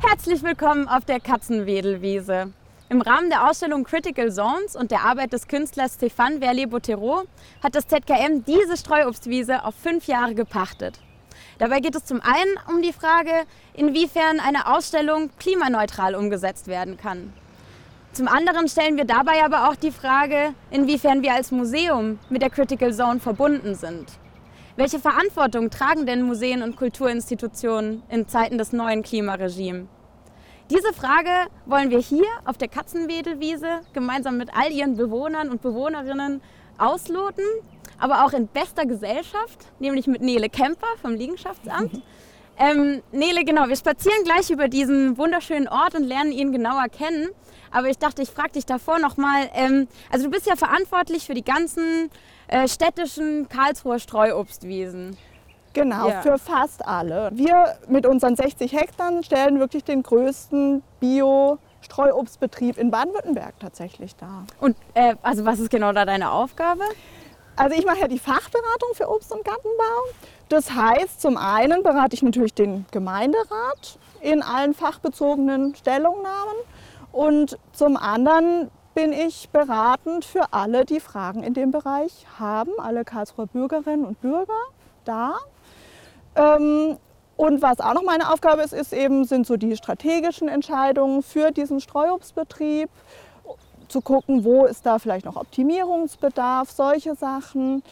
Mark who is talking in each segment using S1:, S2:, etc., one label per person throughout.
S1: Herzlich willkommen auf der Katzenwedelwiese. Im Rahmen der Ausstellung Critical Zones und der Arbeit des Künstlers Stéphane Verlier-Botero hat das ZKM diese Streuobstwiese auf fünf Jahre gepachtet. Dabei geht es zum einen um die Frage, inwiefern eine Ausstellung klimaneutral umgesetzt werden kann. Zum anderen stellen wir dabei aber auch die Frage, inwiefern wir als Museum mit der Critical Zone verbunden sind. Welche Verantwortung tragen denn Museen und Kulturinstitutionen in Zeiten des neuen Klimaregimes? Diese Frage wollen wir hier auf der Katzenwedelwiese gemeinsam mit all ihren Bewohnern und Bewohnerinnen ausloten, aber auch in bester Gesellschaft, nämlich mit Nele Kemper vom Liegenschaftsamt. Ähm, Nele, genau, wir spazieren gleich über diesen wunderschönen Ort und lernen ihn genauer kennen. Aber ich dachte, ich frage dich davor nochmal. Ähm, also du bist ja verantwortlich für die ganzen äh, städtischen Karlsruher Streuobstwiesen.
S2: Genau, ja. für fast alle. Wir mit unseren 60 Hektar stellen wirklich den größten Bio-Streuobstbetrieb in Baden-Württemberg tatsächlich dar.
S1: Und äh, also was ist genau da deine Aufgabe?
S2: Also ich mache ja die Fachberatung für Obst- und Gartenbau. Das heißt, zum einen berate ich natürlich den Gemeinderat in allen fachbezogenen Stellungnahmen und zum anderen bin ich beratend für alle, die Fragen in dem Bereich haben, alle Karlsruher Bürgerinnen und Bürger da. Ähm, und was auch noch meine Aufgabe ist, ist eben, sind so die strategischen Entscheidungen für diesen Streuobstbetrieb, zu gucken, wo ist da vielleicht noch Optimierungsbedarf, solche Sachen.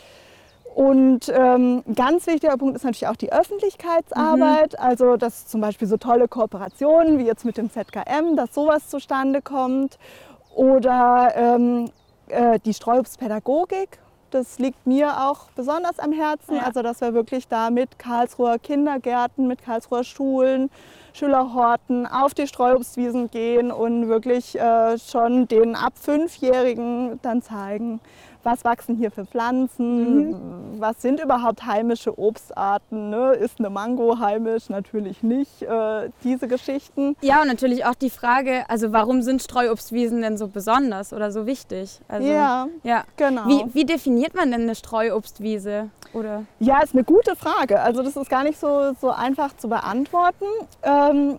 S2: Und ähm, ein ganz wichtiger Punkt ist natürlich auch die Öffentlichkeitsarbeit, mhm. also dass zum Beispiel so tolle Kooperationen wie jetzt mit dem ZKM, dass sowas zustande kommt. Oder ähm, äh, die Streuobstpädagogik, das liegt mir auch besonders am Herzen. Ja. Also, dass wir wirklich da mit Karlsruher Kindergärten, mit Karlsruher Schulen, Schülerhorten auf die Streuobstwiesen gehen und wirklich äh, schon den ab Fünfjährigen dann zeigen, was wachsen hier für Pflanzen, mhm. was sind überhaupt heimische Obstarten, ne? ist eine Mango heimisch, natürlich nicht, äh, diese Geschichten.
S1: Ja, und natürlich auch die Frage, also warum sind Streuobstwiesen denn so besonders oder so wichtig? Also,
S2: ja, ja, genau.
S1: Wie, wie definiert man denn eine Streuobstwiese? Oder?
S2: Ja, ist eine gute Frage. Also das ist gar nicht so, so einfach zu beantworten. Ähm,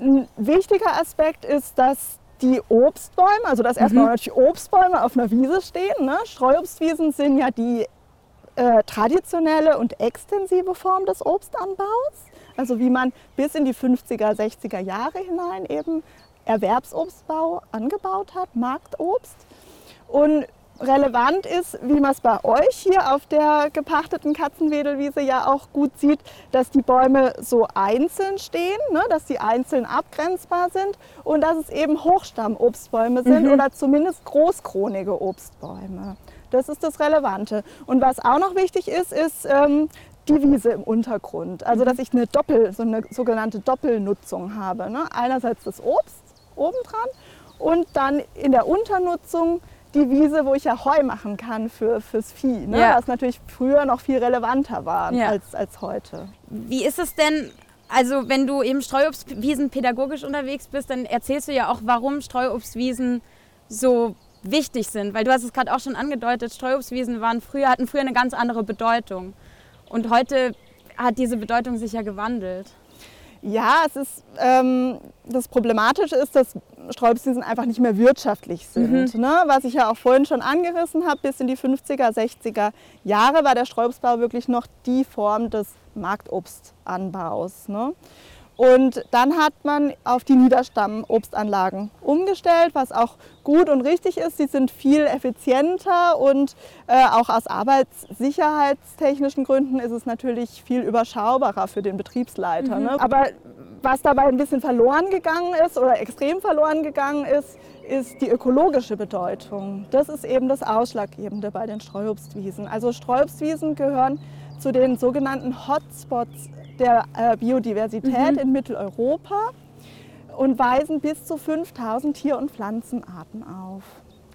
S2: ein wichtiger Aspekt ist, dass die Obstbäume, also dass erstmal mhm. natürlich Obstbäume auf einer Wiese stehen. Ne? Streuobstwiesen sind ja die äh, traditionelle und extensive Form des Obstanbaus. Also wie man bis in die 50er, 60er Jahre hinein eben Erwerbsobstbau angebaut hat, Marktobst. Und relevant ist, wie man es bei euch hier auf der gepachteten Katzenwedelwiese ja auch gut sieht, dass die Bäume so einzeln stehen, ne, dass sie einzeln abgrenzbar sind und dass es eben Hochstammobstbäume sind mhm. oder zumindest großkronige Obstbäume. Das ist das Relevante. Und was auch noch wichtig ist, ist ähm, die Wiese im Untergrund. Also dass ich eine Doppel, so eine sogenannte Doppelnutzung habe. Ne? Einerseits das Obst obendran und dann in der Unternutzung die Wiese, wo ich ja Heu machen kann für, fürs Vieh. Ne? Ja. Was natürlich früher noch viel relevanter war ja. als, als heute.
S1: Wie ist es denn, also wenn du eben Streuobstwiesen pädagogisch unterwegs bist, dann erzählst du ja auch, warum Streuobstwiesen so wichtig sind. Weil du hast es gerade auch schon angedeutet, Streuobstwiesen waren früher, hatten früher eine ganz andere Bedeutung. Und heute hat diese Bedeutung sich ja gewandelt.
S2: Ja, es ist, ähm, das Problematische ist, dass Sträubswiesen einfach nicht mehr wirtschaftlich sind. Mhm. Ne? Was ich ja auch vorhin schon angerissen habe, bis in die 50er, 60er Jahre war der Sträubsbau wirklich noch die Form des Marktobstanbaus. Ne? Und dann hat man auf die Niederstammobstanlagen umgestellt, was auch gut und richtig ist. Sie sind viel effizienter und äh, auch aus arbeitssicherheitstechnischen Gründen ist es natürlich viel überschaubarer für den Betriebsleiter. Mhm. Ne? Aber was dabei ein bisschen verloren gegangen ist oder extrem verloren gegangen ist, ist die ökologische Bedeutung. Das ist eben das Ausschlaggebende bei den Streuobstwiesen. Also Streuobstwiesen gehören zu den sogenannten Hotspots der äh, Biodiversität mhm. in Mitteleuropa und weisen bis zu 5000 Tier- und Pflanzenarten auf.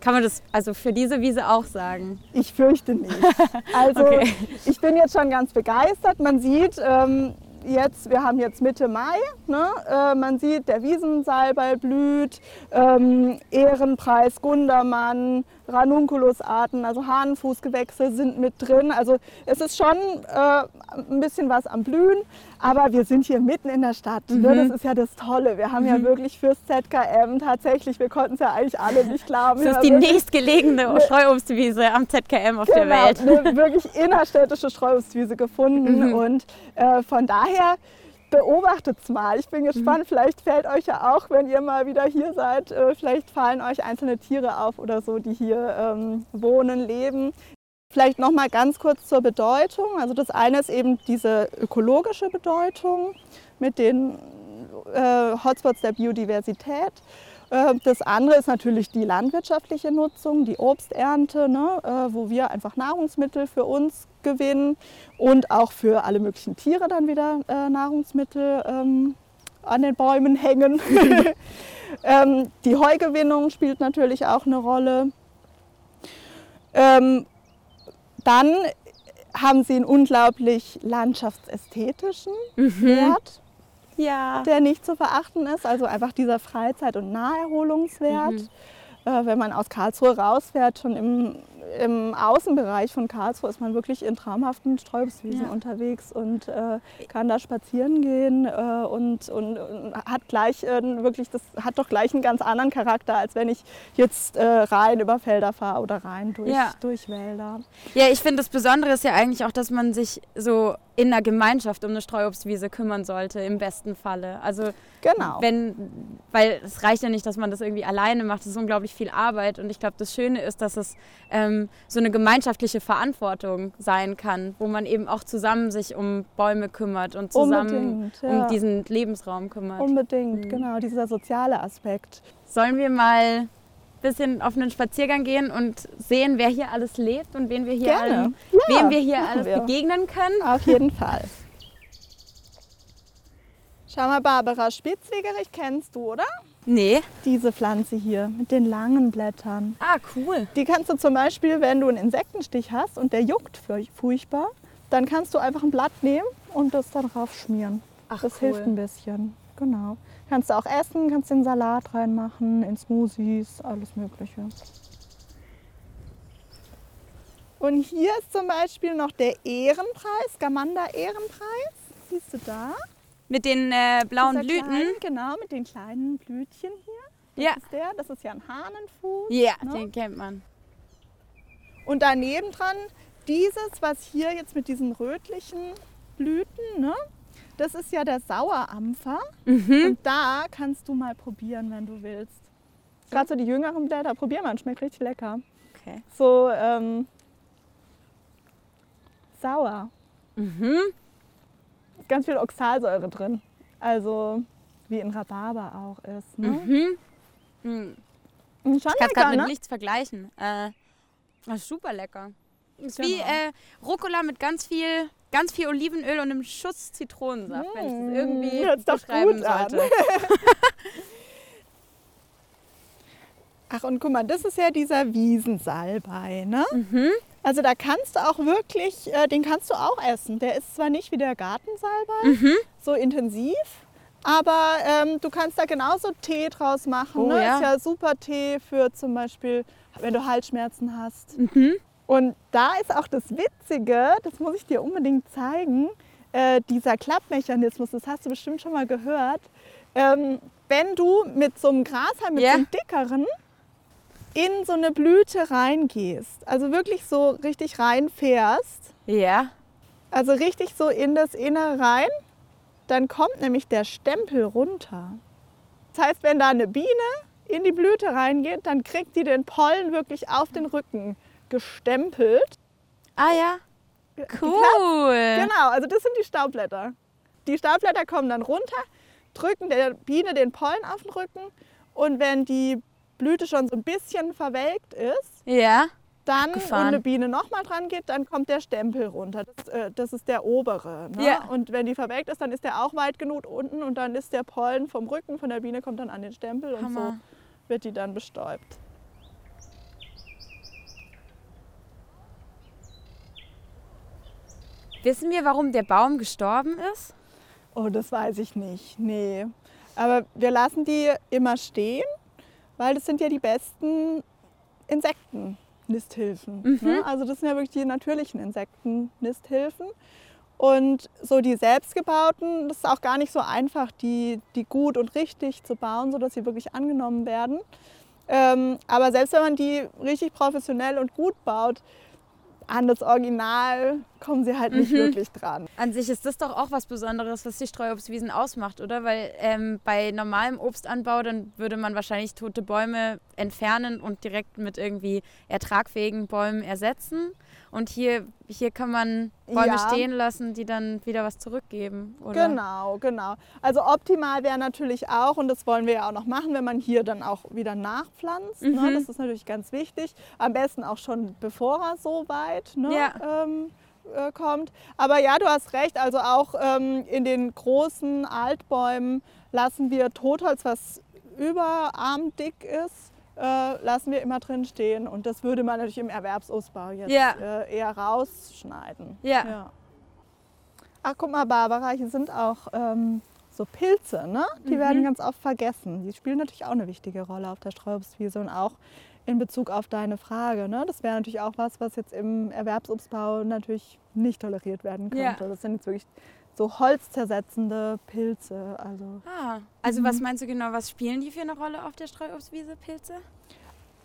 S1: Kann man das also für diese Wiese auch sagen?
S2: Ich fürchte nicht. Also okay. ich bin jetzt schon ganz begeistert. Man sieht, ähm, jetzt, wir haben jetzt Mitte Mai, ne? äh, man sieht, der Wiesensalbei blüht, ähm, Ehrenpreis, Gundermann, Ranunculusarten, also Hahnenfußgewächse sind mit drin. Also es ist schon äh, ein bisschen was am Blühen, aber wir sind hier mitten in der Stadt. Ne?
S1: Mhm.
S2: Das ist ja das Tolle. Wir haben ja
S1: Mhm.
S2: wirklich fürs ZKM tatsächlich, wir konnten es ja eigentlich alle nicht glauben.
S1: Das ist die nächstgelegene Streuobstwiese am ZKM auf der
S2: genau,
S1: Welt.
S2: eine wirklich innerstädtische Streuobstwiese gefunden.
S1: Mhm.
S2: Und äh, von daher beobachtet es mal. Ich bin gespannt,
S1: Mhm.
S2: vielleicht fällt euch ja auch, wenn ihr mal wieder hier seid, äh, vielleicht fallen euch einzelne Tiere auf oder so, die hier ähm, wohnen, leben. Vielleicht noch mal ganz kurz zur Bedeutung. Also das eine ist eben diese ökologische Bedeutung mit den äh, Hotspots der Biodiversität. Äh, Das andere ist natürlich die landwirtschaftliche Nutzung, die Obsternte, ne, äh, wo wir einfach Nahrungsmittel für uns gewinnen und auch für alle möglichen Tiere dann wieder äh, Nahrungsmittel ähm, an den Bäumen hängen. ähm, die Heugewinnung spielt natürlich auch eine Rolle. Ähm, dann haben sie einen unglaublich landschaftsästhetischen Wert
S1: Ja.
S2: der nicht zu verachten ist. Also einfach dieser Freizeit- und Naherholungswert.
S1: Mhm.
S2: Äh, wenn man aus Karlsruhe rausfährt, schon im, im Außenbereich von Karlsruhe ist man wirklich in traumhaften Sträubswiesen
S1: Ja.
S2: unterwegs und äh, kann da spazieren gehen äh, und, und, und hat gleich äh, wirklich, das hat doch gleich einen ganz anderen Charakter, als wenn ich jetzt äh, rein über Felder fahre oder rein durch,
S1: Ja.
S2: durch Wälder.
S1: Ja, ich finde das Besondere ist ja eigentlich auch, dass man sich so in einer Gemeinschaft um eine Streuobstwiese kümmern sollte, im besten Falle. Also
S2: Genau.
S1: wenn, weil es reicht ja nicht, dass man das irgendwie alleine macht, das ist unglaublich viel Arbeit und ich glaube, das Schöne ist, dass es ähm, so eine gemeinschaftliche Verantwortung sein kann, wo man eben auch zusammen sich um Bäume kümmert und zusammen
S2: ja.
S1: um diesen Lebensraum kümmert.
S2: Unbedingt,
S1: Mhm.
S2: genau, dieser soziale Aspekt.
S1: Sollen wir mal ein bisschen auf einen Spaziergang gehen und sehen, wer hier alles lebt und wen wir hier, allen,
S2: Ja,
S1: wem wir hier alles
S2: wir.
S1: begegnen können?
S2: Auf jeden Fall. Schau mal, Barbara Spitzwegerich kennst du, oder?
S1: Nee.
S2: Diese Pflanze hier mit den langen Blättern.
S1: Ah, cool.
S2: Die kannst du zum Beispiel, wenn du einen Insektenstich hast und der juckt furch- furchtbar, dann kannst du einfach ein Blatt nehmen und das dann drauf schmieren.
S1: Ach,
S2: das
S1: cool.
S2: hilft ein bisschen. Genau. Kannst du auch essen, kannst den Salat reinmachen, in Smoothies, alles Mögliche. Und hier ist zum Beispiel noch der Ehrenpreis, Gamanda Ehrenpreis. Siehst du da?
S1: Mit den äh, blauen
S2: Dieser
S1: Blüten.
S2: Kleinen, genau, mit den kleinen Blütchen hier.
S1: Ja.
S2: Das ist der, das ist ja ein Hahnenfuß.
S1: Ja,
S2: ne?
S1: den kennt man.
S2: Und daneben dran dieses, was hier jetzt mit diesen rötlichen Blüten, ne? das ist ja der Sauerampfer.
S1: Mhm.
S2: Und da kannst du mal probieren, wenn du willst. Gerade so die jüngeren Blätter, probier mal, schmeckt richtig lecker.
S1: Okay.
S2: So ähm, sauer.
S1: Mhm.
S2: Ganz viel Oxalsäure drin. Also wie in Rhabarber auch ist. Ne?
S1: Mhm. Mhm.
S2: Schon
S1: Ich kann es gerade mit
S2: ne?
S1: nichts vergleichen. Äh, super lecker. Ist wie
S2: Genau.
S1: äh, Rucola mit ganz viel, ganz viel Olivenöl und einem Schuss Zitronensaft, wenn ich das
S2: Mm,
S1: irgendwie
S2: hört's doch
S1: beschreiben sollte.
S2: Ach und guck mal, das ist ja dieser Wiesensalbei. Ne?
S1: Mhm.
S2: Also da kannst du auch wirklich, äh, den kannst du auch essen. Der ist zwar nicht wie der Gartensalbei
S1: Mhm.
S2: so intensiv, aber ähm, du kannst da genauso Tee draus machen.
S1: Oh,
S2: ne?
S1: ja.
S2: Ist ja super Tee für zum Beispiel, wenn du Halsschmerzen hast.
S1: Mhm.
S2: Und da ist auch das Witzige, das muss ich dir unbedingt zeigen, äh, dieser Klappmechanismus, das hast du bestimmt schon mal gehört. Ähm, wenn du mit so einem Grashalm, mit
S1: Ja.
S2: so einem dickeren, in so eine Blüte reingehst, also wirklich so richtig reinfährst,
S1: Ja.
S2: also richtig so in das Innere rein, dann kommt nämlich der Stempel runter. Das heißt, wenn da eine Biene in die Blüte reingeht, dann kriegt die den Pollen wirklich auf den Rücken gestempelt.
S1: Ah ja. Cool.
S2: Genau, also das sind die Staubblätter. Die Staubblätter kommen dann runter, drücken der Biene den Pollen auf den Rücken und wenn die Blüte schon so ein bisschen verwelkt ist,
S1: Ja.
S2: dann und
S1: Abgefahren.
S2: eine Biene nochmal dran geht, dann kommt der Stempel runter. Das, äh, das ist der obere. Ne?
S1: Ja.
S2: Und wenn die verwelkt ist, dann ist der auch weit genug unten und dann ist der Pollen vom Rücken von der Biene kommt dann an den Stempel und so
S1: Hammer.
S2: wird die dann bestäubt.
S1: Wissen wir, warum der Baum gestorben ist?
S2: Oh, das weiß ich nicht. Nee. Aber wir lassen die immer stehen, weil das sind ja die besten Insektennisthilfen.
S1: Mhm.
S2: Ne? Also das sind ja wirklich die natürlichen Insektennisthilfen. Und so die selbstgebauten, das ist auch gar nicht so einfach, die, die gut und richtig zu bauen, sodass sie wirklich angenommen werden. Ähm, aber selbst wenn man die richtig professionell und gut baut, an das Original kommen sie halt nicht
S1: Mhm.
S2: wirklich dran.
S1: An sich ist das doch auch was Besonderes, was die Streuobstwiesen ausmacht, oder? Weil ähm, bei normalem Obstanbau, dann würde man wahrscheinlich tote Bäume entfernen und direkt mit irgendwie ertragfähigen Bäumen ersetzen. Und hier, hier kann man Bäume
S2: Ja.
S1: stehen lassen, die dann wieder was zurückgeben, oder?
S2: Genau, genau. Also optimal wäre natürlich auch, und das wollen wir ja auch noch machen, wenn man hier dann auch wieder nachpflanzt. Ne?
S1: Mhm.
S2: Das ist natürlich ganz wichtig. Am besten auch schon bevor er so weit ne,
S1: Ja.
S2: ähm, äh, kommt. Aber ja, du hast recht. Also auch ähm, in den großen Altbäumen lassen wir Totholz, was überarmdick ist, äh, lassen wir immer drin stehen. Und das würde man natürlich im Erwerbsausbau jetzt
S1: Ja.
S2: äh, eher rausschneiden.
S1: Ja.
S2: Ach, guck mal, Barbara, hier sind auch ähm, so Pilze, ne? Die
S1: Mhm.
S2: werden ganz oft vergessen. Die spielen natürlich auch eine wichtige Rolle auf der Streuobstwiese und auch in Bezug auf deine Frage. Ne? Das wäre natürlich auch was, was jetzt im Erwerbsobstbau natürlich nicht toleriert werden
S1: Ja.
S2: könnte. Das sind jetzt wirklich so holzzersetzende Pilze. Also,
S1: Ah, also
S2: Mhm.
S1: was meinst du genau, was spielen die für eine Rolle auf der Streuobstwiese, Pilze?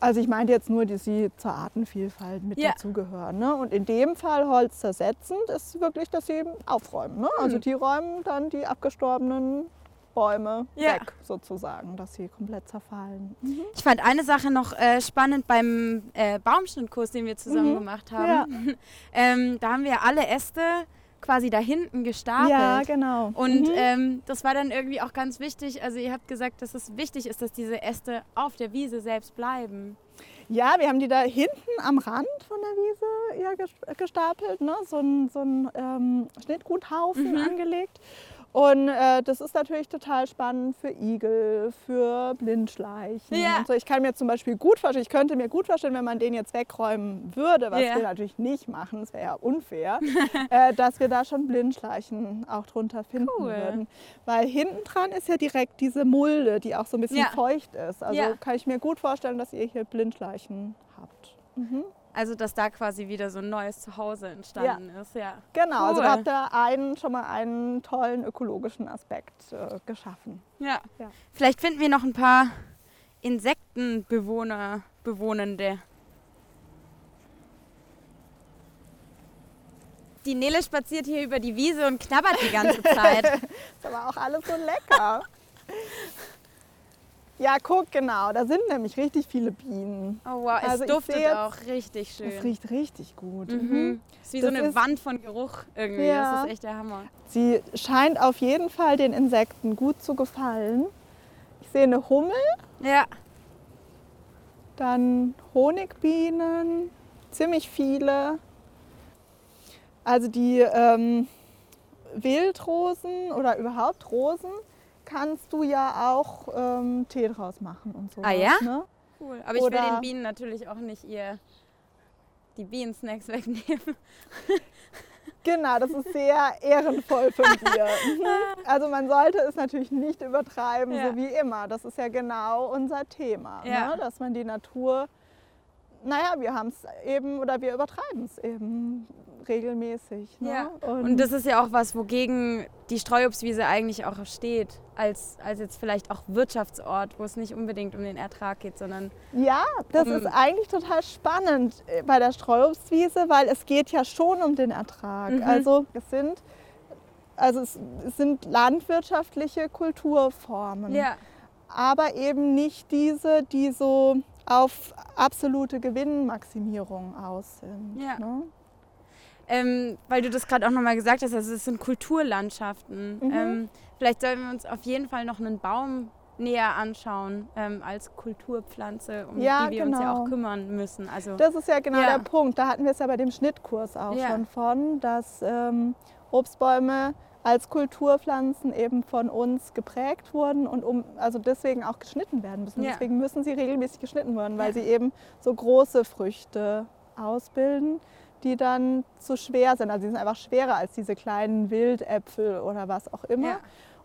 S2: also ich meinte jetzt nur, dass sie zur Artenvielfalt mit
S1: Ja.
S2: dazugehören. Ne? Und in dem Fall holzzersetzend ist wirklich, dass sie aufräumen. Ne? Also
S1: Hm.
S2: die räumen dann die abgestorbenen Bäume
S1: Ja.
S2: weg sozusagen, dass sie komplett zerfallen.
S1: Ich fand eine Sache noch äh, spannend beim äh, Baumschnittkurs, den wir zusammen
S2: Mhm.
S1: gemacht haben. ähm, da haben wir alle Äste quasi da hinten gestapelt.
S2: Ja, genau.
S1: Und
S2: Mhm.
S1: ähm, das war dann irgendwie auch ganz wichtig. Also ihr habt gesagt, dass es wichtig ist, dass diese Äste auf der Wiese selbst bleiben.
S2: Ja, wir haben die da hinten am Rand von der Wiese ja, ges- gestapelt, ne? so ein, so ein ähm, Schnittguthaufen
S1: Mhm.
S2: angelegt. Und äh, das ist natürlich total spannend für Igel, für Blindschleichen.
S1: Ja.
S2: So. Ich kann mir zum Beispiel gut vorstellen, ich könnte mir gut vorstellen, wenn man den jetzt wegräumen würde, was
S1: Ja.
S2: wir natürlich nicht machen, das wäre ja unfair, äh, dass wir da schon Blindschleichen auch drunter finden
S1: Cool.
S2: würden. Weil hinten dran ist ja direkt diese Mulde, die auch so ein bisschen
S1: Ja.
S2: feucht ist. Also kann ich mir gut vorstellen, dass ihr hier Blindschleichen habt. Mhm.
S1: Also dass da quasi wieder so ein neues Zuhause entstanden ist. Ja.
S2: Genau, also
S1: Cool.
S2: da habt ihr einen, schon mal einen tollen ökologischen Aspekt äh, geschaffen.
S1: Ja.
S2: Ja.
S1: Vielleicht finden wir noch ein paar Insektenbewohner, Bewohnende. Die Nele spaziert hier über die Wiese und knabbert die ganze Zeit.
S2: Ist aber auch alles so lecker. ja, guck, genau, da sind nämlich richtig viele Bienen.
S1: Oh wow, es
S2: Also ich
S1: duftet
S2: jetzt-
S1: auch richtig schön.
S2: Das riecht richtig gut.
S1: Mhm. Ist wie so
S2: Das
S1: eine
S2: ist-
S1: Wand von Geruch irgendwie.
S2: Ja.
S1: Das ist echt der Hammer.
S2: Sie scheint auf jeden Fall den Insekten gut zu gefallen. Ich sehe eine Hummel,
S1: Ja.
S2: dann Honigbienen, ziemlich viele. Also die ähm, Wildrosen oder überhaupt Rosen kannst du ja auch ähm, Tee draus machen und so.
S1: Ah ja?
S2: Ne?
S1: Cool. Aber ich will
S2: Oder-
S1: den Bienen natürlich auch nicht ihr die Bienensnacks wegnehmen.
S2: Genau, das ist sehr ehrenvoll von dir. Mhm. Also man sollte es natürlich nicht übertreiben,
S1: Ja.
S2: so wie immer. Das ist ja genau unser Thema,
S1: Ja.
S2: ne? dass man die Natur, naja, wir haben es eben oder wir übertreiben es eben regelmäßig. Ne?
S1: Ja. Und das ist ja auch was, wogegen die Streuobstwiese eigentlich auch steht, als, als jetzt vielleicht auch Wirtschaftsort, wo es nicht unbedingt um den Ertrag geht, sondern
S2: Ja, das
S1: Um-
S2: ist eigentlich total spannend äh, bei der Streuobstwiese, weil es geht ja schon um den Ertrag.
S1: Mhm.
S2: Also es sind, also es, es sind landwirtschaftliche Kulturformen,
S1: ja,
S2: aber eben nicht diese, die so auf absolute Gewinnmaximierung aus sind.
S1: Ja.
S2: Ne?
S1: Ähm, weil du das gerade auch nochmal gesagt hast, also es sind Kulturlandschaften.
S2: Mhm.
S1: Ähm, vielleicht sollten wir uns auf jeden Fall noch einen Baum näher anschauen ähm, als Kulturpflanze, um
S2: Ja,
S1: die wir uns ja
S2: genau.
S1: auch kümmern müssen. Also
S2: Das ist ja genau
S1: Ja.
S2: der Punkt. Da hatten wir es ja bei dem Schnittkurs auch
S1: Ja.
S2: schon von, dass ähm, Obstbäume als Kulturpflanzen eben von uns geprägt wurden und um, also deswegen auch geschnitten werden müssen. Deswegen müssen sie regelmäßig geschnitten werden, weil sie eben so große Früchte ausbilden, die dann zu schwer sind. Also die sind einfach schwerer als diese kleinen Wildäpfel oder was auch immer.
S1: Ja.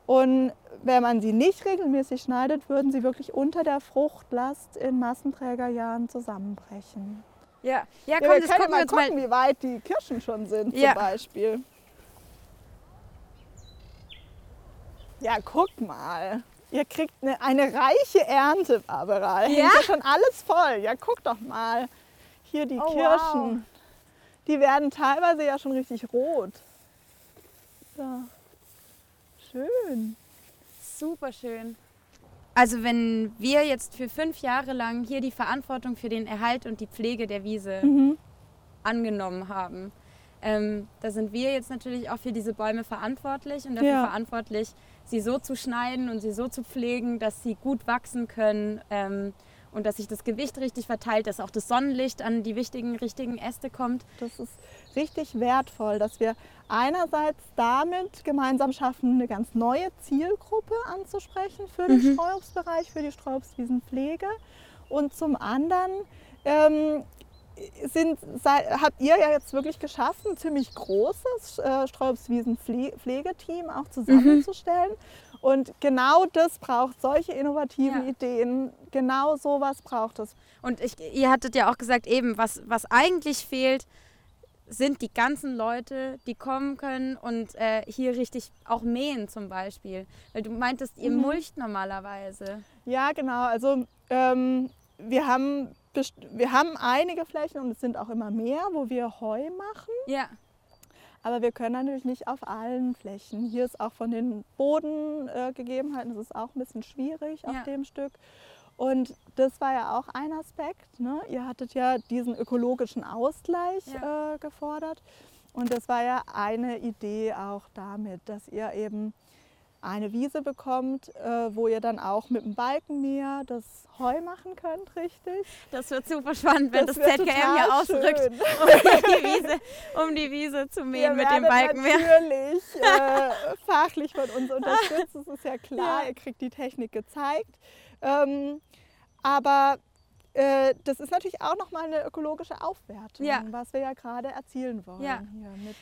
S2: Und wenn man sie nicht regelmäßig schneidet, würden sie wirklich unter der Fruchtlast in Massenträgerjahren zusammenbrechen.
S1: Ja, ja
S2: Ja,
S1: komm,
S2: wir
S1: das
S2: können
S1: gucken wir
S2: mal
S1: uns mal.
S2: gucken, wie weit die Kirschen schon sind
S1: Ja.
S2: zum Beispiel. Ja, guck mal. Ihr kriegt eine, eine reiche Ernte, Barbara. Hängt
S1: Ja?
S2: ja schon alles voll. Ja, guck doch mal. Hier die
S1: Oh,
S2: Kirschen. Die werden teilweise ja schon richtig rot. Ja. Schön.
S1: Super schön. Also wenn wir jetzt für fünf Jahre lang hier die Verantwortung für den Erhalt und die Pflege der Wiese
S2: Mhm.
S1: angenommen haben, ähm, da sind wir jetzt natürlich auch für diese Bäume verantwortlich und dafür
S2: Ja.
S1: verantwortlich, sie so zu schneiden und sie so zu pflegen, dass sie gut wachsen können ähm, und dass sich das Gewicht richtig verteilt, dass auch das Sonnenlicht an die wichtigen, richtigen Äste kommt.
S2: Das ist richtig wertvoll, dass wir einerseits damit gemeinsam schaffen, eine ganz neue Zielgruppe anzusprechen für den Streuobstbereich, für die Streuobstwiesenpflege. Und zum anderen ähm, sind, sei, habt ihr ja jetzt wirklich geschafft, ein ziemlich großes äh, Streuobstwiesenpflegeteam auch zusammenzustellen. Und genau das braucht solche innovativen
S1: Ja.
S2: Ideen. Genau sowas braucht es.
S1: Und ich, ihr hattet ja auch gesagt, eben, was, was eigentlich fehlt, sind die ganzen Leute, die kommen können und äh, hier richtig auch mähen zum Beispiel. Weil du meintest, ihr
S2: Mhm.
S1: mulcht normalerweise.
S2: Ja, genau. Also ähm, wir, haben wir haben einige Flächen und es sind auch immer mehr, wo wir Heu machen.
S1: Ja,
S2: Aber wir können natürlich nicht auf allen Flächen. Hier ist auch von den Bodengegebenheiten, das ist auch ein bisschen schwierig auf
S1: Ja.
S2: dem Stück. Und das war ja auch ein Aspekt. Ne? Ihr hattet ja diesen ökologischen Ausgleich
S1: Ja.
S2: äh, gefordert. Und das war ja eine Idee auch damit, dass ihr eben eine Wiese bekommt, äh, wo ihr dann auch mit dem Balkenmäher das Heu machen könnt, richtig?
S1: das wird super spannend, wenn das,
S2: wird
S1: ZKM hier ausrückt,
S2: schön.
S1: um die, Wiese, um die Wiese zu mähen
S2: Ihr
S1: mit dem
S2: werdet
S1: Balkenmeer.
S2: natürlich äh, fachlich von uns unterstützt, das ist ja klar.
S1: Ja.
S2: Ihr kriegt die Technik gezeigt. Ähm, aber äh, das ist natürlich auch nochmal eine ökologische Aufwertung,
S1: Ja.
S2: was wir ja gerade erzielen wollen
S1: Ja.
S2: hier mit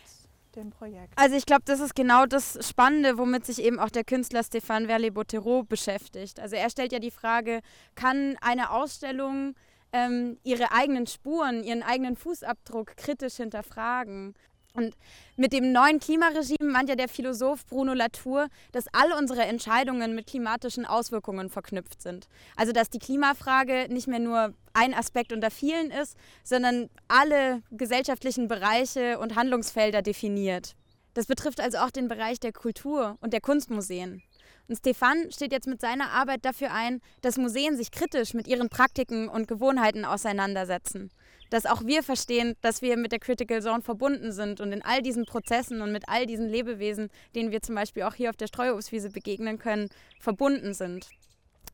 S2: dem Projekt.
S1: Also ich glaube, das ist genau das Spannende, womit sich eben auch der Künstler Stéphane Verlet-Bottero beschäftigt. Also er stellt ja die Frage, kann eine Ausstellung ähm, ihre eigenen Spuren, ihren eigenen Fußabdruck kritisch hinterfragen? Und mit dem neuen Klimaregime meint ja der Philosoph Bruno Latour, dass alle unsere Entscheidungen mit klimatischen Auswirkungen verknüpft sind. Also dass die Klimafrage nicht mehr nur ein Aspekt unter vielen ist, sondern alle gesellschaftlichen Bereiche und Handlungsfelder definiert. Das betrifft also auch den Bereich der Kultur und der Kunstmuseen. Und Stefan steht jetzt mit seiner Arbeit dafür ein, dass Museen sich kritisch mit ihren Praktiken und Gewohnheiten auseinandersetzen. Dass auch wir verstehen, dass wir mit der Critical Zone verbunden sind und in all diesen Prozessen und mit all diesen Lebewesen, denen wir zum Beispiel auch hier auf der Streuobstwiese begegnen können, verbunden sind.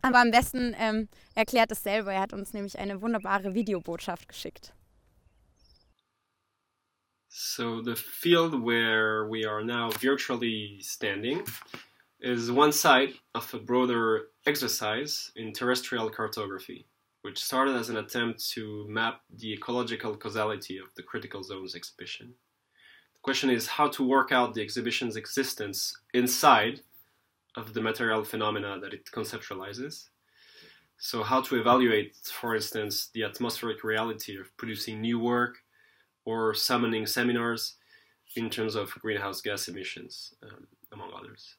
S1: Aber am besten ähm, erklärt es selber. Er hat uns nämlich eine wunderbare Videobotschaft geschickt.
S3: So the field where we are now virtually standing is one side of a broader exercise in terrestrial cartography, which started as an attempt to map the ecological causality of the Critical Zones exhibition. The question is how to work out the exhibition's existence inside of the material phenomena that it conceptualizes. So, how to evaluate, for instance, the atmospheric reality of producing new work or summoning seminars in terms of greenhouse gas emissions, um, among others.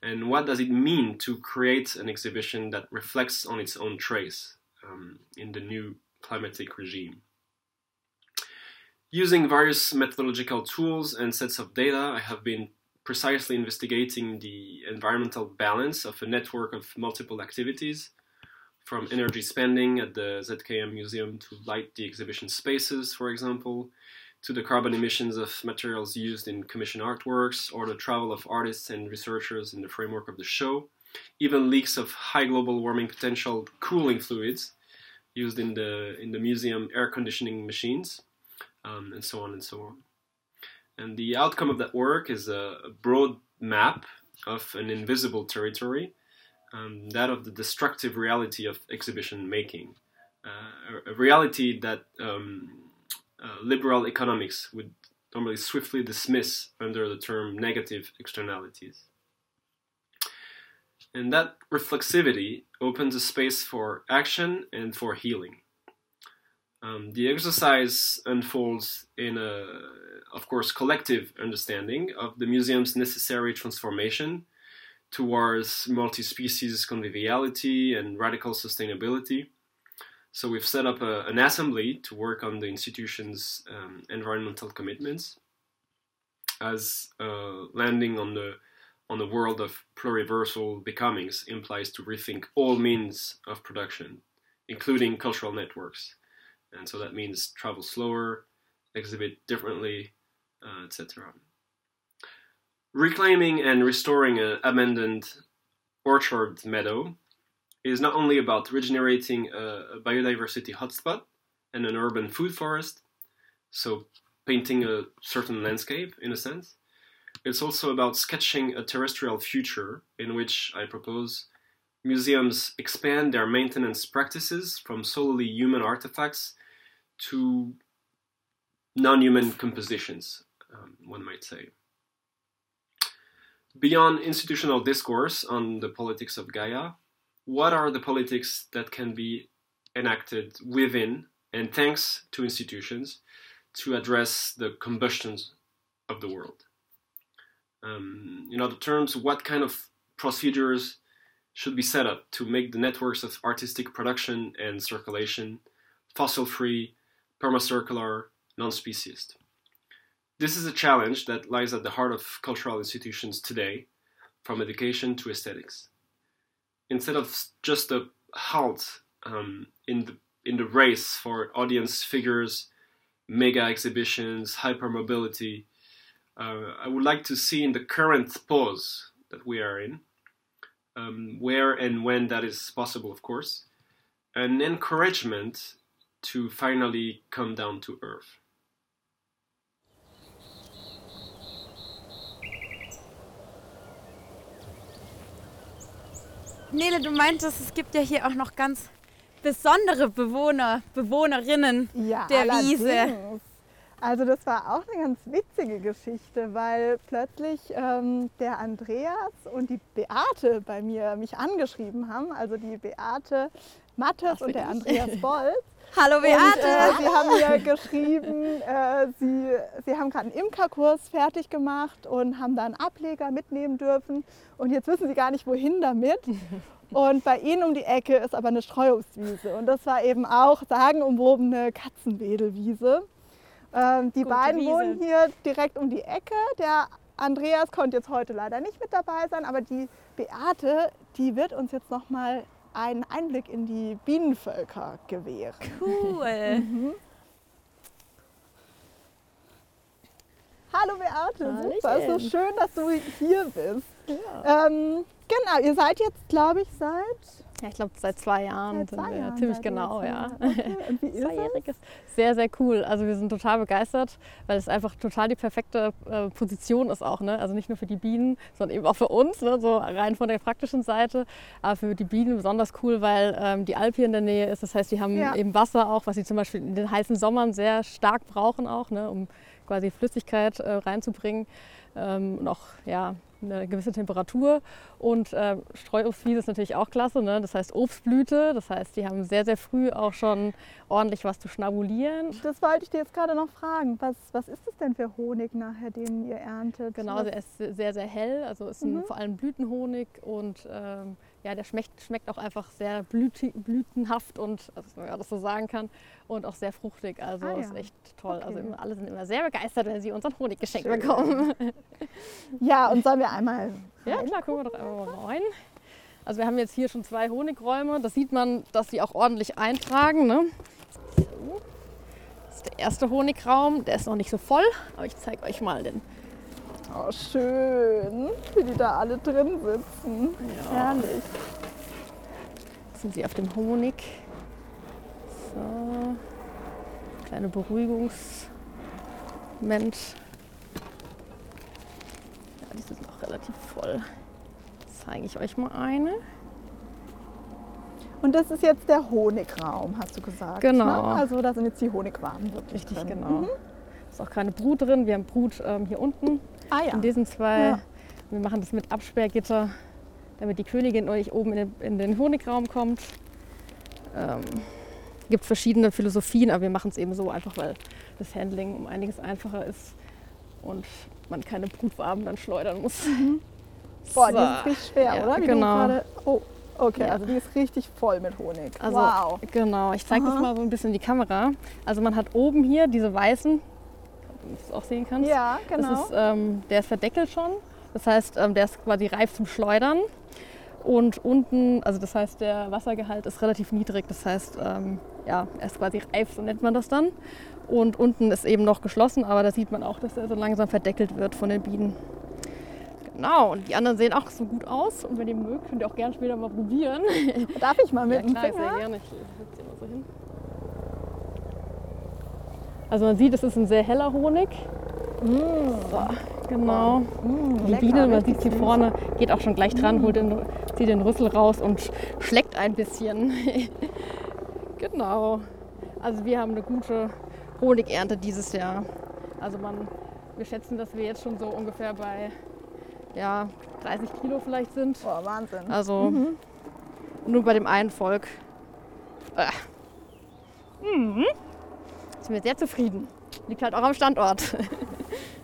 S3: And what does it mean to create an exhibition that reflects on its own trace um, in the new climatic regime? Using various methodological tools and sets of data, I have been precisely investigating the environmental balance of a network of multiple activities, from energy spending at the ZKM Museum to light the exhibition spaces, for example, to the carbon emissions of materials used in commission artworks or the travel of artists and researchers in the framework of the show, even leaks of high global warming potential cooling fluids used in the in the museum air conditioning machines, um, and so on and so on. And the outcome of that work is a, broad map of an invisible territory, um, that of the destructive reality of exhibition making, uh, a, a reality that um, uh, liberal economics would normally swiftly dismiss under the term negative externalities. And that reflexivity opens a space for action and for healing. Um, the exercise unfolds in a, of course, collective understanding of the museum's necessary transformation towards multi species conviviality and radical sustainability. So we've set up a, an assembly to work on the institution's um, environmental commitments as uh, landing on the on the world of pluriversal becomings implies to rethink all means of production, including cultural networks. And so that means travel slower, exhibit differently, uh, etc. Reclaiming and restoring an abandoned orchard meadow is not only about regenerating a, a biodiversity hotspot and an urban food forest, so painting a certain landscape in a sense, it's also about sketching a terrestrial future in which I propose museums expand their maintenance practices from solely human artifacts to non human compositions, um, one might say. Beyond institutional discourse on the politics of Gaia, what are the politics that can be enacted within and thanks to institutions to address the combustions of the world? Um, in other terms, what kind of procedures should be set up to make the networks of artistic production and circulation fossil free, permacircular, non speciest? This is a challenge that lies at the heart of cultural institutions today, from education to aesthetics. Instead of just a halt um, in the in the race for audience figures, mega exhibitions, hypermobility, uh, I would like to see in the current pause that we are in, um, where and when that is possible, of course, an encouragement to finally come down to earth.
S1: Nele, du meintest, es gibt ja hier auch noch ganz besondere Bewohner, Bewohnerinnen
S2: Ja,
S1: der
S2: allerdings.
S1: Wiese.
S2: Also das war auch eine ganz witzige Geschichte, weil plötzlich ähm, der Andreas und die Beate bei mir mich angeschrieben haben. Also die Beate Mattes und der Andreas Bolz.
S1: Hallo
S2: Und,
S1: Beate!
S2: äh, sie haben mir geschrieben, äh, sie, sie haben gerade einen Imkerkurs fertig gemacht und haben da einen Ableger mitnehmen dürfen. Und jetzt wissen sie gar nicht, wohin damit. Und bei ihnen um die Ecke ist aber eine Streuobstwiese. Und das war eben auch sagenumwobene Katzenwedelwiese. Ähm, die
S1: Gute
S2: beiden
S1: Wiese.
S2: wohnen hier direkt um die Ecke. Der Andreas konnte jetzt heute leider nicht mit dabei sein, aber die Beate, die wird uns jetzt noch mal einen Einblick in die Bienenvölker gewähren.
S1: Cool.
S2: Hallo Beate, super, es ist so schön, dass du hier bist. Ähm, genau, ihr seid jetzt, glaube ich, seit
S4: Ja, ich glaube, seit zwei Jahren
S2: seit
S4: sind
S2: zwei
S4: wir.
S2: Jahren.
S4: Ziemlich genau, ja.
S2: Okay. Und wie ist es?
S4: Sehr, sehr cool. Also wir sind total begeistert, weil es einfach total die perfekte äh, Position ist auch. Ne? Also nicht nur für die Bienen, sondern eben auch für uns, ne? so rein von der praktischen Seite. Aber für die Bienen besonders cool, weil ähm, die Alp hier in der Nähe ist. Das heißt, die haben
S2: Ja.
S4: eben Wasser auch, was sie zum Beispiel in den heißen Sommern sehr stark brauchen auch, ne? um quasi Flüssigkeit äh, reinzubringen. Ähm, und auch ja, eine gewisse Temperatur. Und äh, Streuobstwiese ist natürlich auch klasse. Ne? Das heißt Obstblüte. Das heißt, die haben sehr, sehr früh auch schon ordentlich was zu schnabulieren.
S2: Das wollte ich dir jetzt gerade noch fragen. Was, was ist das denn für Honig nachher, den ihr erntet?
S4: Genau,
S2: Was-
S4: der ist sehr, sehr hell. Also ist ein,
S2: Mhm.
S4: vor allem Blütenhonig und ähm, ja, der schmeckt, schmeckt auch einfach sehr blüti, blütenhaft und, also, wenn man das so sagen kann, und auch sehr fruchtig. Also
S2: Ah,
S4: ist
S2: ja.
S4: echt toll. Also
S2: Okay.
S4: immer, alle sind immer sehr begeistert, wenn sie unseren Honig geschenkt
S2: Schön.
S4: bekommen.
S2: Ja, und sollen wir einmal
S4: Ja, klar, gucken wir doch einmal mal rein. Also wir haben jetzt hier schon zwei Honigräume. Das sieht man, dass sie auch ordentlich eintragen. Ne? So. Das ist der erste Honigraum. Der ist noch nicht so voll, aber ich zeige euch mal den.
S2: Oh, schön, wie die da alle drin sitzen. Herrlich.
S4: Jetzt sind sie auf dem Honig. So. Kleine Beruhigungsmoment. Ja, die sind auch relativ voll. Jetzt zeige ich euch mal eine.
S2: Und das ist jetzt der Honigraum, hast du gesagt.
S4: Genau.
S2: Ne? Also da sind jetzt die Honigwaben wirklich
S4: Richtig,
S2: drin.
S4: genau.
S2: Mhm.
S4: Ist auch keine Brut drin. Wir haben Brut ähm, hier unten
S2: Ah ja.
S4: in diesen zwei.
S2: Ja.
S4: Wir machen das mit Absperrgitter, damit die Königin euch oben in den, in den Honigraum kommt. Ähm, gibt verschiedene Philosophien, aber wir machen es eben so einfach, weil das Handling um einiges einfacher ist und man keine Brutwaben dann schleudern muss.
S2: Boah, die
S4: So.
S2: ist richtig schwer,
S4: Ja,
S2: oder? Wie
S4: genau.
S2: Oh, okay,
S4: Ja.
S2: also die ist richtig voll mit Honig.
S4: Also,
S2: wow.
S4: Genau, ich zeige das mal so ein bisschen in die Kamera. Also man hat oben hier diese weißen, das auch sehen kannst.
S2: Ja, genau.
S4: Das ist, ähm, der ist verdeckelt schon. Das heißt, ähm, der ist quasi reif zum Schleudern. Und unten, also das heißt, der Wassergehalt ist relativ niedrig. Das heißt, ähm, ja, er ist quasi reif, so nennt man das dann. Und unten ist eben noch geschlossen, aber da sieht man auch, dass er so langsam verdeckelt wird von den Bienen. Genau, und die anderen sehen auch so gut aus. Und wenn ihr mögt, könnt ihr auch gerne später mal probieren.
S2: Darf ich mal mit
S4: Ja,
S2: dem
S4: klar, sehr
S2: Finger?
S4: gerne. Ich setze mal so hin. Also man sieht, es ist ein sehr heller Honig. So, genau.
S2: Mm,
S4: Die Biene, man sieht sie vorne, geht auch schon gleich dran, holt den, zieht den Rüssel raus und schleckt ein bisschen. genau. Also wir haben eine gute Honigernte dieses Jahr. Also man, wir schätzen, dass wir jetzt schon so ungefähr bei ja, 30 Kilo vielleicht sind.
S2: Boah, Wahnsinn.
S4: Also nur bei dem einen Volk. Äh. Mhm. Sind wir sehr zufrieden. Liegt halt auch am Standort.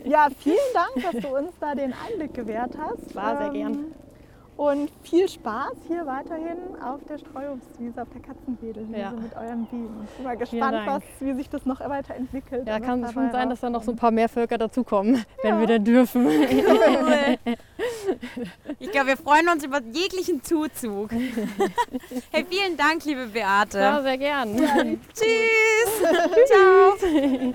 S2: Ja, vielen Dank, dass du uns da den Einblick gewährt hast.
S4: War sehr gern.
S2: Und viel Spaß hier weiterhin auf der Streuobstwiese, auf der Katzenwedelwiese
S4: Ja.
S2: mit euren Bienen. Ich bin mal gespannt, was, wie sich das noch weiterentwickelt.
S4: Ja, kann schon sein, dass da noch so ein
S2: rauskommt.
S4: paar mehr Völker dazukommen, wenn wir denn dürfen.
S1: Ich glaube, wir freuen uns über jeglichen Zuzug. Hey, vielen Dank, liebe Beate.
S4: Ja, sehr gern.
S1: Tschüss. Ciao.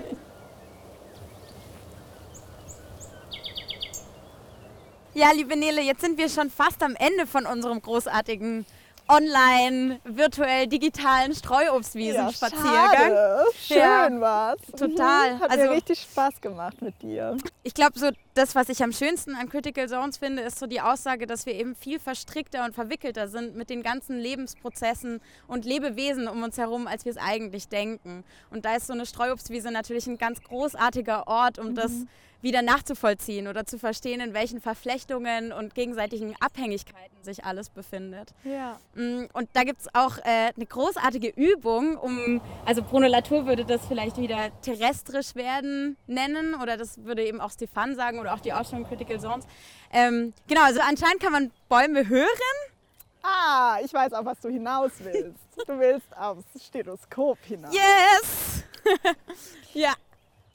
S1: Ja, liebe Nele, jetzt sind wir schon fast am Ende von unserem großartigen online, virtuell, digitalen Streuobstwiesen-Spaziergang.
S2: schade. Schön
S1: Ja.
S2: war's.
S1: Total.
S2: Mhm, Hat
S1: Also-
S2: mir richtig Spaß gemacht mit dir.
S1: Ich glaube, so das, was ich am schönsten an Critical Zones finde, ist so die Aussage, dass wir eben viel verstrickter und verwickelter sind mit den ganzen Lebensprozessen und Lebewesen um uns herum, als wir es eigentlich denken. Und da ist so eine Streuobstwiese natürlich ein ganz großartiger Ort, um das wieder nachzuvollziehen oder zu verstehen, in welchen Verflechtungen und gegenseitigen Abhängigkeiten sich alles befindet.
S2: Ja.
S1: Mm, Und da gibt es auch äh, eine großartige Übung, um, also Bruno Latour würde das vielleicht wieder terrestrisch werden nennen oder das würde eben auch Stefan sagen oder auch die Ausstellung Critical Zones. Ähm, genau, also anscheinend kann man Bäume hören.
S2: Ah, ich weiß auch, was du hinaus willst. Du willst aufs Stethoskop hinaus.
S1: Yes! ja,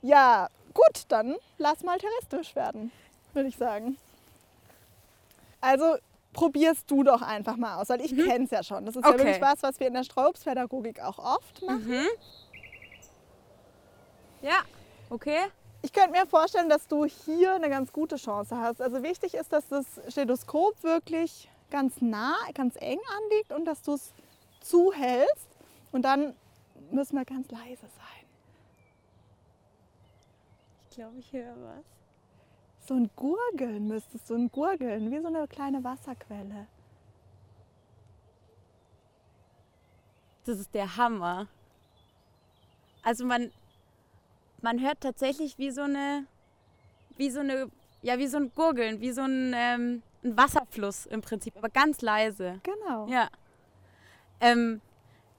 S2: Ja, gut, dann lass mal terrestrisch werden, würde ich sagen. Also probierst du doch einfach mal aus, weil ich kenne es ja schon. Das ist ja
S1: Okay.
S2: wirklich was, was wir in der Streuobstpädagogik auch oft machen.
S1: ja, okay.
S2: Ich könnte mir vorstellen, dass du hier eine ganz gute Chance hast. Also wichtig ist, dass das Stethoskop wirklich ganz nah, ganz eng anliegt und dass du es zuhältst. Und dann müssen wir ganz leise sein.
S1: Ich glaube, ich höre was.
S2: So ein Gurgeln müsstest du, ein Gurgeln, wie so eine kleine Wasserquelle.
S1: Das ist der Hammer. Also man, man hört tatsächlich wie so eine, wie so eine, ja wie so ein Gurgeln, wie so ein, ähm, ein Wasserfluss im Prinzip, aber ganz leise.
S2: Genau.
S1: Ja. Ähm,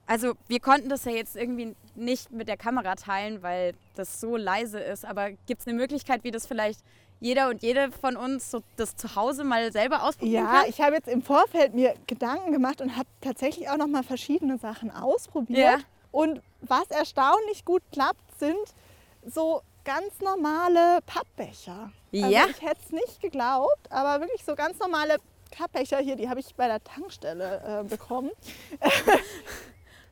S1: also wir konnten das ja jetzt irgendwie nicht mit der Kamera teilen, weil das so leise ist. Aber gibt es eine Möglichkeit, wie das vielleicht jeder und jede von uns so das zu Hause mal selber ausprobieren
S2: Ja,
S1: kann?
S2: ich habe jetzt im Vorfeld mir Gedanken gemacht und habe tatsächlich auch noch mal verschiedene Sachen ausprobiert.
S1: Ja.
S2: Und was erstaunlich gut klappt, sind so ganz normale Pappbecher.
S1: Ja.
S2: Also ich hätte es nicht geglaubt, aber wirklich so ganz normale Pappbecher hier, die habe ich bei der Tankstelle äh, bekommen.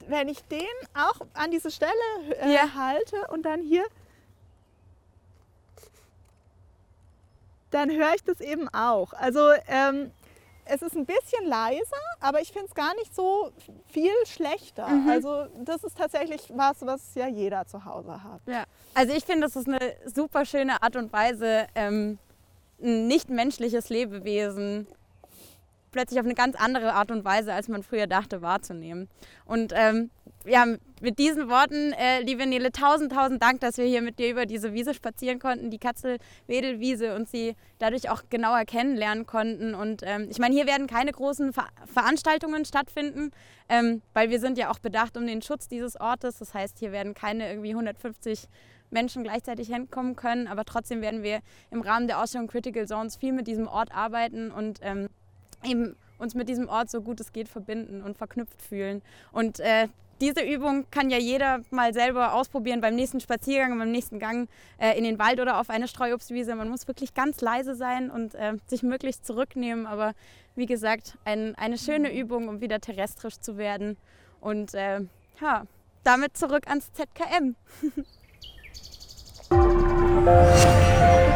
S2: Wenn ich den auch an diese Stelle äh,
S1: Ja.
S2: halte und dann hier dann höre ich das eben auch. Also ähm, es ist ein bisschen leiser, aber ich finde es gar nicht so viel schlechter. Also das ist tatsächlich was, was ja jeder zu Hause hat.
S1: Ja. Also ich finde, das ist eine super schöne Art und Weise, ähm, ein nicht menschliches Lebewesen plötzlich auf eine ganz andere Art und Weise, als man früher dachte, wahrzunehmen. Und ähm, ja, mit diesen Worten, äh, liebe Nele, tausend, tausend Dank, dass wir hier mit dir über diese Wiese spazieren konnten, die Katzelwedelwiese und sie dadurch auch genauer kennenlernen konnten. Und ähm, ich meine, hier werden keine großen Ver Veranstaltungen stattfinden, ähm, weil wir sind ja auch bedacht um den Schutz dieses Ortes. Das heißt, hier werden keine irgendwie 150 Menschen gleichzeitig hinkommen können, aber trotzdem werden wir im Rahmen der Ausstellung Critical Zones viel mit diesem Ort arbeiten und ähm, eben uns mit diesem Ort so gut es geht verbinden und verknüpft fühlen. Und äh, diese Übung kann ja jeder mal selber ausprobieren beim nächsten Spaziergang, beim nächsten Gang äh, in den Wald oder auf eine Streuobstwiese. Man muss wirklich ganz leise sein und äh, sich möglichst zurücknehmen. Aber wie gesagt, ein, eine schöne Übung, um wieder terrestrisch zu werden. Und äh, ja, damit zurück ans ZKM.